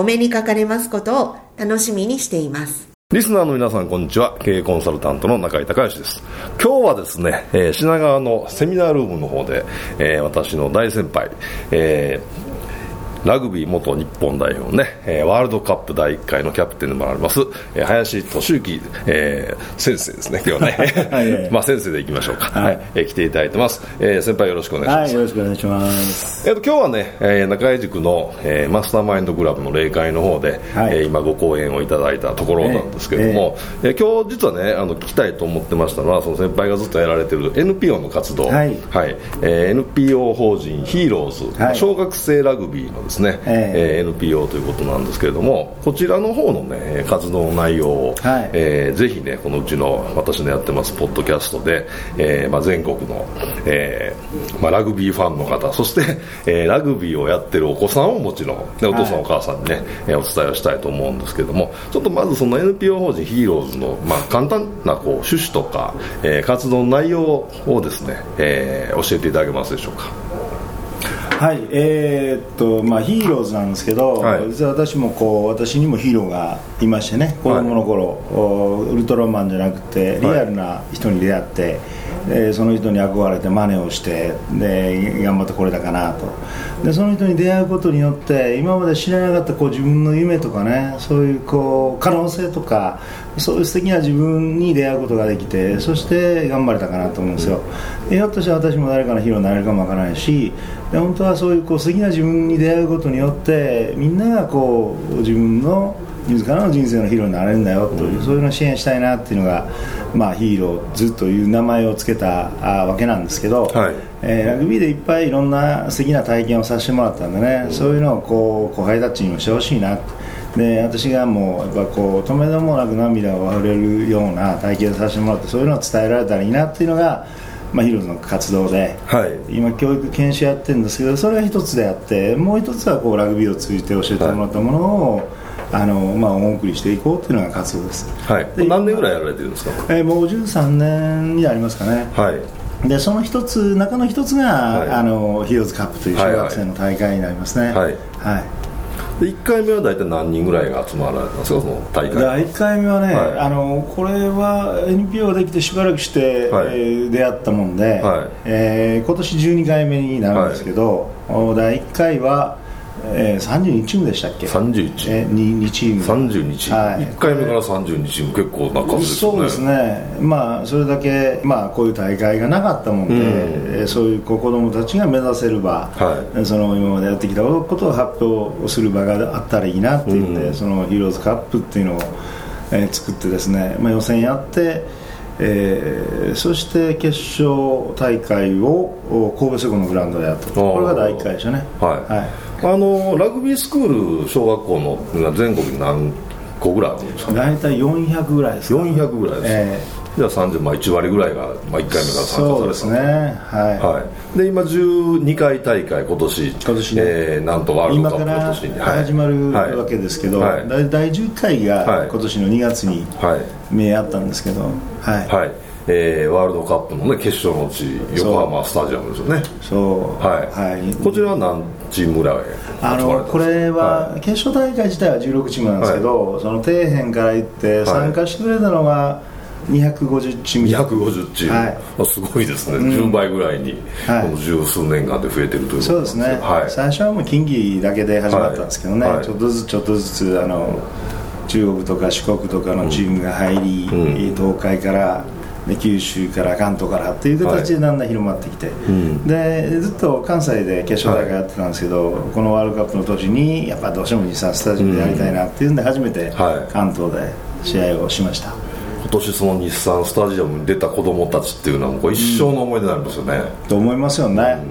お目にかかれますことを楽しみにしています。リスナーの皆さん、こんにちは。経営コンサルタントの中井隆義です。今日はですね、えー、品川のセミナールームの方で、えー、私の大先輩、えーラグビー元日本代表ね、えー、ワールドカップ第1回のキャプテンでもあります、えー、林俊之、えー、先生ですね、今日はね、はい、まあ先生でいきましょうか、はい、えー、来ていただいてます、えー、先輩よろしくお願いします。はい、よろしくお願いします。えっ、ー、と今日はね、えー、中井塾の、えー、マスターマインドクラブの例会の方で、はい、えー、今ご講演をいただいたところなんですけれども、えー、えー、今日実はね、あの聞きたいと思ってましたのは、その先輩がずっとやられてる NPO の活動、はい、はい、えー、NPO 法人ヒーローズ、はい、小学生ラグビーのですね、えー NPO ということなんですけれどもこちらの方のね活動の内容を、はい、えー、ぜひねこのうちの私のやってますポッドキャストで、えーまあ、全国の、えーまあ、ラグビーファンの方そして、えー、ラグビーをやってるお子さんをもちろん、ね、お父さん、お母さんにね、えお伝えをしたいと思うんですけれどもちょっとまずその NPO 法人ヒーローズの、まあ、簡単なこう趣旨とか、えー、活動の内容をですね、えー、教えていただけますでしょうかはいえー、っとまあヒーローズなんですけど、はい、実は私もこう私にもヒーローがいましてね子供の頃、はい、ウルトラマンじゃなくてリアルな人に出会って、でその人に憧れて真似をしてで頑張ってこれだかなと。でその人に出会うことによって今まで知らなかったこう自分の夢とかねそういうこう可能性とかそういう素敵な自分に出会うことができてそして頑張れたかなと思うんですよ。ひょっとしたら私も誰かのヒーローになれるかもわからないしで本当はそういうこう素敵な自分に出会うことによってみんながこう自分の自らの人生のヒーローになれるんだよという、そういうのを支援したいなっていうのが、まあ、ヒーローズという名前を付けたあわけなんですけど、はい、えー、ラグビーでいっぱいいろんな素敵な体験をさせてもらったんでね、そういうのをこう後輩たちにもしてほしいなで私がもうやっぱこう止めどもなく涙をあふれるような体験をさせてもらってそういうのを伝えられたらいいなっていうのがまあ、ヒーロの活動で、はい、今教育研修やってるんですけどそれが一つであってもう一つはこうラグビーを通じて教えてもらったものを、はいあのまあ、お送りしていこうというのが活動です、はい、何年ぐらいやられてるんですか、えー、もう13年になりますかね、はい、でその一つ中の一つが、はい、あのヒーローズカップという小学生の大会になりますね、はい、はい。で1回目は大体何人ぐらいが集まられたんですか？その大会1回目はね、はい、あのこれは NPO できてしばらくして、はい、えー、出会ったもんで、はい。えー、今年12回目になるんですけど、はい、第1回はえー、32チームでしたっけ？31、えー、2, 2チーム。32チーム、はい、1回目から32チーム結構な数ですね。そうですね。まあそれだけ、まあ、こういう大会がなかったもんで、うん、そういう子供たちが目指せる場、はい、その今までやってきたことを発表する場があったらいいなっていうんで、うん、そのヒーローズカップっていうのを、えー、作ってですね、まあ、予選やってえー、そして決勝大会を神戸セコのグラウンドでやったこれが第1回でしたね。はい、はいあのラグビースクール小学校の全国に何個ぐらいあるんですか？大体400ぐらいですか400ぐらいです、えー、じゃあ30、まあ、1割ぐらいが、まあ、1回目から参加された。そうですね。はい、はい、で今12回大会今年今年ね、えー、なんとワールドカップ今から始まるわけですけど、はい、第10回が今年の2月に目あったんですけどはい、はい。えー、ワールドカップの、ね、決勝の地横浜スタジアムですよね。そう。はい、はい、こちらは何チームぐらいあのこれは、決勝大会自体は16チームなんですけど、はい、その底辺から行って参加してくれたのが、250チーム。250チーム、はい、すごいですね、うん、10倍ぐらいに、はい、この十数年間で増えてるというそうですね、はい、最初はもう近畿だけで始まったんですけどね、はい、ちょっとずつちょっとずつあの中国とか四国とかのチームが入り、うん、東海からで九州から関東からっていう形でだんだん広まってきて、はいうん、でずっと関西で決勝大会やってたんですけど、はい、このワールドカップの年にやっぱどうしても日産スタジアムでやりたいなっていうんで初めて関東で試合をしました、今年その日産スタジアムに出た子供たちっていうのはもう一生の思い出になりますよね、うん、と思いますよね、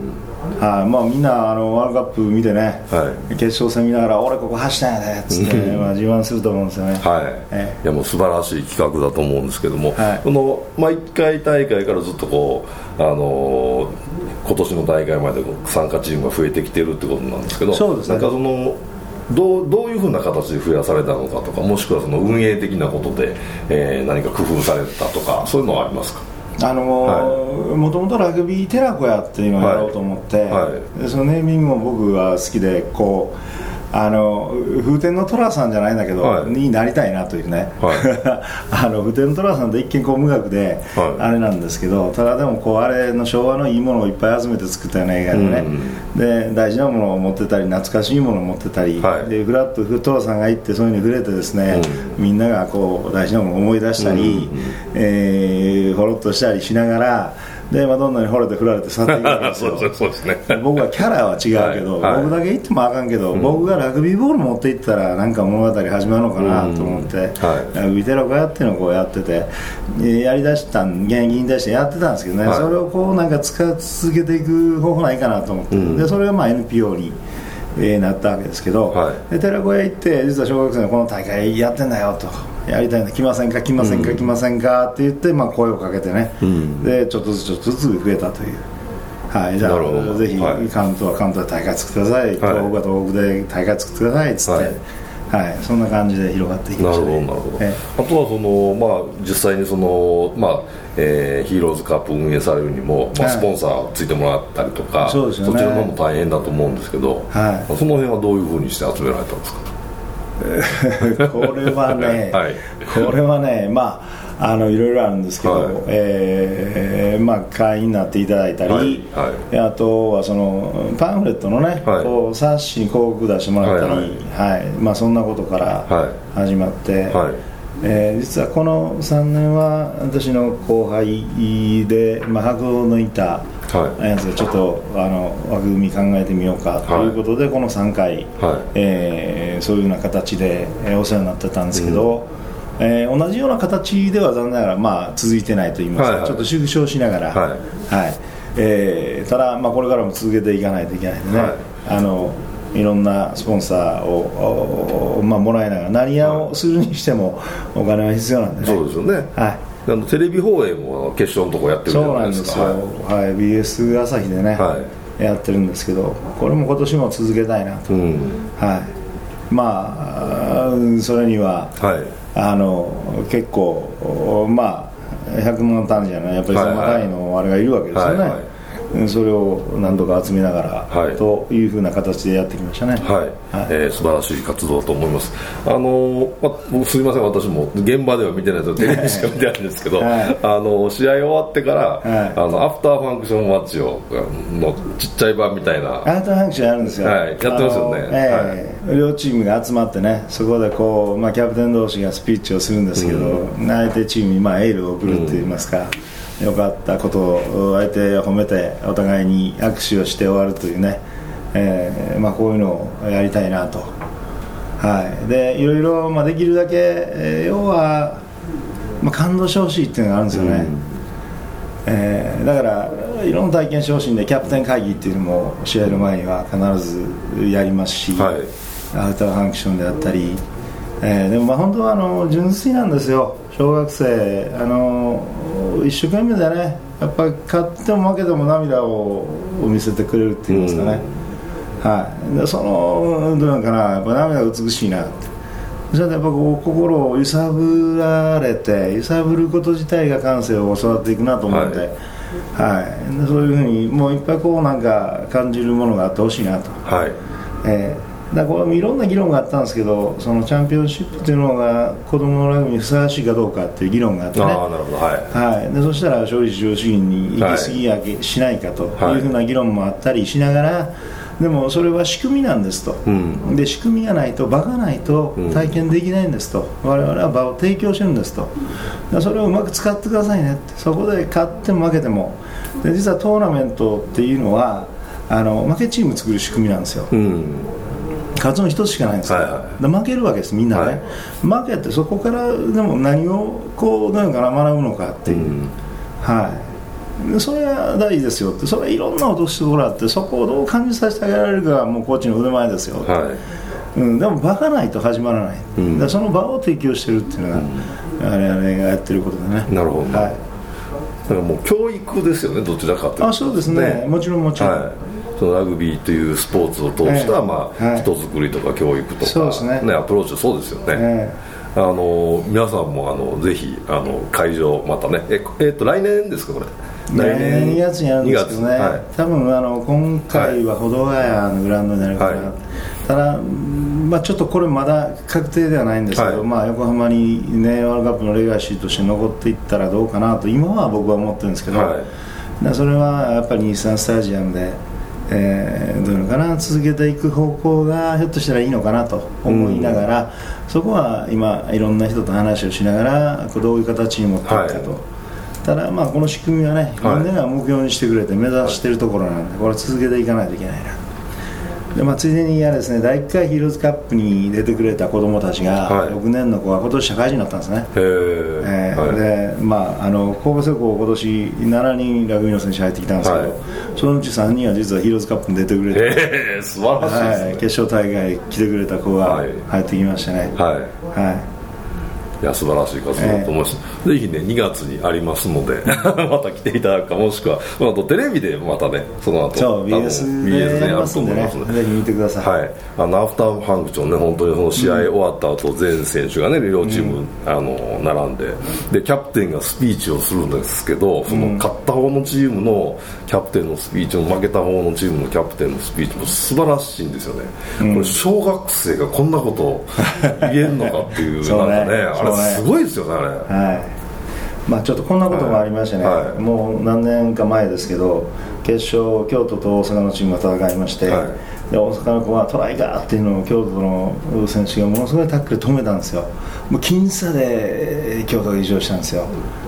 はい。まあ、みんなあのワールドカップ見てね、はい、決勝戦見ながら俺ここ走ったんやでっつって、まあ、自慢すると思うんですよね、はい。ええ、いやもう素晴らしい企画だと思うんですけども、はい、この、まあ、1回大会からずっとこう、あのー、今年の大会まで参加チームが増えてきてるってことなんですけどそうです、ね、なんかそのどうどういうふうな形で増やされたのかとかもしくはその運営的なことで、えー、何か工夫されたとかそういうのはありますか？あのもともとラグビー寺子屋っていうのをやろうと思って、はい。はい、そのネーミングも僕は好きでこうあの風天の寅さんじゃないんだけど、はい、になりたいなというね、はい、あの風天の寅さんって一見こう無学で、あれなんですけどただでもこうあれの昭和のいいものをいっぱい集めて作ったような映画でね、うん、で大事なものを持ってたり懐かしいものを持ってたり、はい、でフラッと寅さんが行ってそういうのに触れてですね、うん、みんながこう大事なものを思い出したり、うん、えー、ほろっとしたりしながらでマドンナに惚れて振られて去っていくわけですよ。そうですね。僕はキャラは違うけど、はい、僕だけ行ってもあかんけど、うん、僕がラグビーボール持っていったらなんか物語始まるのかなと思って、うんはい、ラグビーテロコやっていうのをこうやっててやりだしたん現役に出してやってたんですけどね、はい、それをこうなんか使い続けていく方法ないかなと思って、うん、でそれがまあ NPO にえー、なったわけですけど、はい、で寺子屋行って実は小学生のこの大会やってんだよとやりたいの来ませんか来ませんか、来ませんかって言って、まあ、声をかけてね、うん、でちょっとずつちょっとずつ増えたという。はい、じゃあぜひ、関東は関東で大会作ってください、東北は東北で大会作ってくださいっつって、はい、そんな感じで広がっていきました、ね、なるほどなるほど、えあとはその、まあ、実際にその、まあえー、ヒーローズカップ運営されるにも、まあ、スポンサーついてもらったりとか、はい、そ、ね、そちらのも大変だと思うんですけど、はい、その辺はどういうふうにして集められたんですか？これはね、はい、これはね、まあ、あのいろいろあるんですけど、はい、えー、まあ、会員になっていただいたり、はいはい、あとはそのパンフレットのね、はい、こう冊子に広告出してもらったり、はいはい。まあ、そんなことから始まって。はい。えー、実はこの3年は私の後輩で、まあ、白を抜い。たやつでちょっとあの枠組み考えてみようかということで、はい、この3回、はい、えー、そういうような形で、えー、お世話になってたんですけど、うん、えー、同じような形では残念ながら、まあ、続いてないといいますか、はいはい、ちょっと縮小しながら、はい。はい。えー、ただ、まあ、これからも続けていかないといけないんでね、はい、あのいろんなスポンサーを、まあ、もらいながら何やをするにしてもお金は必要なんでね。そうですよね。はい。あのテレビ放映も決勝のとこやってるじゃないですか。そうなんですよ、はい、はい、BS 朝日でね、はい、やってるんですけどこれも今年も続けたいなと、うん、はい。まあそれには、はい、あの結構まあ100万単位じゃないやっぱりその単位のあれがいるわけですよね、はいはいはいそれを何度か集めながら、はい、というふうな形でやってきましたね、はい。はい、えー、素晴らしい活動だと思います。あの、ま、僕すみません。私も現場では見てないとテレビしか見てないんですけど、はい、あの試合終わってから、はい、あのアフターファンクションマッチをのちっちゃい版みたいな。アフターファンクションやるんですよ、はい、やってますよね、えー、はい、両チームが集まってねそこでこう、まあ、キャプテン同士がスピーチをするんですけど、うん、相手チームにまあエールを送るといいますか、うん良かったことを相手を褒めてお互いに握手をして終わるというね、えーまあ、こういうのをやりたいなと、はい、でいろいろ、まあ、できるだけ、えー、要は、まあ、感動してほしいっていうのがあるんですよね、うん、えー、だからいろんな体験してほしいんでキャプテン会議っていうのも試合の前には必ずやりますし、はい、アウターファンクションであったり、えー、でもまあ本当はあの純粋なんですよ。小学生あの一生懸命でね。やっぱり勝っても負けても涙を見せてくれるっていうんですかね、はい、でそのどうなんかな。やっぱ涙が美しいなって。それでやっぱこう心を揺さぶられて揺さぶること自体が感性を教わっていくなと思って、はい、はい、そういうふうにもういっぱいこうなんか感じるものがあってほしいなと、はい。えーだこれいろんな議論があったんですけどそのチャンピオンシップというのが子供のラグビーにふさわしいかどうかっていう議論があってね。はい。はい、でそしたら勝利至上主義に行き過ぎやけしないかというふうな議論もあったりしながら、でもそれは仕組みなんですと、うん、で仕組みがないと場がないと体験できないんですと、うん、我々は場を提供してるんですと。それをうまく使ってくださいねって。そこで勝っても負けても。で実はトーナメントっていうのはあの負けチーム作る仕組みなんですよ、うん勝つの一つしかないんですよ、はいはい、負けるわけですみんなね、はい、負けてそこからでも何をこうどういうかな学ぶのかっていう、うん、はい。それは大事ですよって。それはいろんな落としどころあってそこをどう感じさせてあげられるかはもうコーチの腕前ですよ、はい。うん、でも場がないと始まらない、うん、その場を提供してるっていうのが、うん、我々がやってることでね。なるほど、はい、だからもう教育ですよねどちらかというと。あそうですね、ね、もちろんもちろん、はいそのラグビーというスポーツを通した、まあ、人づくりとか教育とか、ね、ね、アプローチそうですよね、あの皆さんもあのぜひあの会場またね。ええー、っと来年ですかこれ？来年。2月にやるんですけどね、はい、多分あの今回は保土ヶ谷のグラウンドになるかな、はい、ただ、まあ、ちょっとこれまだ確定ではないんですけど、はい、まあ、横浜に、ね、ワールドカップのレガシーとして残っていったらどうかなと今は僕は思ってるんですけど、それはやっぱり日産スタジアムでえー、どういうのかな続けていく方向がひょっとしたらいいのかなと思いながら、うん、そこは今いろんな人と話をしながらどういう形に持っていくかと、はい、ただまあこの仕組みはね、みんなが目標にしてくれて目指しているところなんでこれ続けていかないといけないなでまあ、ついでにやですね第1回ヒーローズカップに出てくれた子供たちが、はい、6年の子が今年社会人になったんですね、へえー。はい、でまああの神戸製鋼今年7人ラグビーの選手入ってきたんですけど、はい、そのうち3人は実はヒーローズカップに出てくれて、えー、素晴らしいです、ね、決勝大会来てくれた子が入ってきましたね。はい、はいいや素晴らしい活動だと思います、えー、ぜひね2月にありますので また来ていただくかもしくは、まあ、とテレビでまたねその後そう BS でやると思いますので、ね、ぜひ見てください、はい、あのアフターファンクションね本当にその試合終わった後、うん、全選手がね両チーム、うん、あの並んででキャプテンがスピーチをするんですけどその勝った方のチームのキャプテンのスピーチも負けた方のチームのキャプテンのスピーチも素晴らしいんですよね、うん、これ小学生がこんなこと言えるのかっていう なんかねあれすごいですよねあれ。はい。まあ、ちょっとこんなこともありましてね、はい、もう何年か前ですけど決勝京都と大阪のチームが戦いまして、はい、で大阪の子はトライガーっていうのを京都の選手がものすごいタックル止めたんですよ。もう僅差で京都が優勝したんですよ。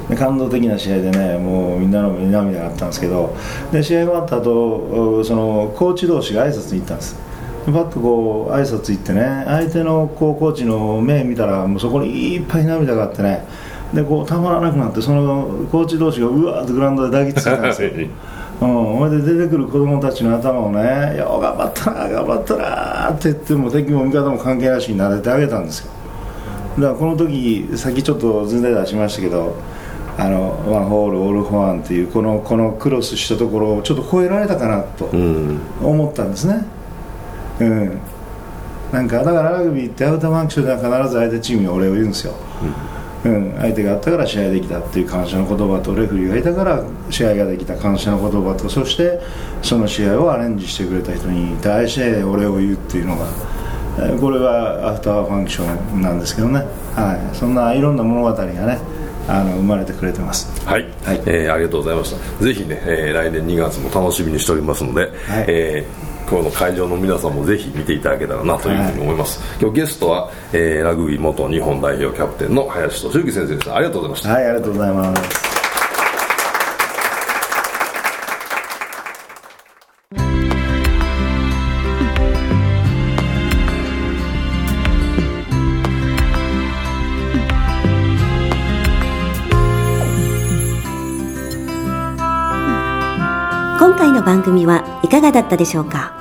で感動的な試合でねもうみんなの涙があったんですけどで試合終わった後そのコーチ同士が挨拶に行ったんですパッとこう挨拶行ってね相手のこうコーチの目見たらもうそこにいっぱい涙があってねでこうたまらなくなってそのコーチ同士がうわーってグラウンドで抱きついたんですよ。うん、ほいで出てくる子供たちの頭をね「よ頑張ったな頑張ったな」って言っても敵も味方も関係なしに撫でてあげたんですよ。だからこの時さっきちょっと図で出しましたけどあのワンホールオールフォアンっていうこのこのクロスしたところをちょっと超えられたかなと思ったんですね、うん、なんかだからラグビーってアウトマンクションでは必ず相手チームにお礼を言うんですよ、うん、相手があったから試合できたっていう感謝の言葉とレフェリーがいたから試合ができた感謝の言葉とそしてその試合をアレンジしてくれた人に対してお礼を言うっていうのがこれがアフターファンクションなんですけどね、はい、そんないろんな物語がねあの生まれてくれてます。はい、はい、えー、ありがとうございました。ぜひね、えー、来年2月も楽しみにしておりますので、はい、えー今日の会場の皆さんもぜひ見ていただけたらなというふうに思います、はい、今日ゲストは、えー、ラグビー元日本代表キャプテンの林俊之先生でしたありがとうございましたはいありがとうございます。今回の番組はいかがだったでしょうか？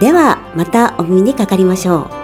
では、またお耳にかかりましょう。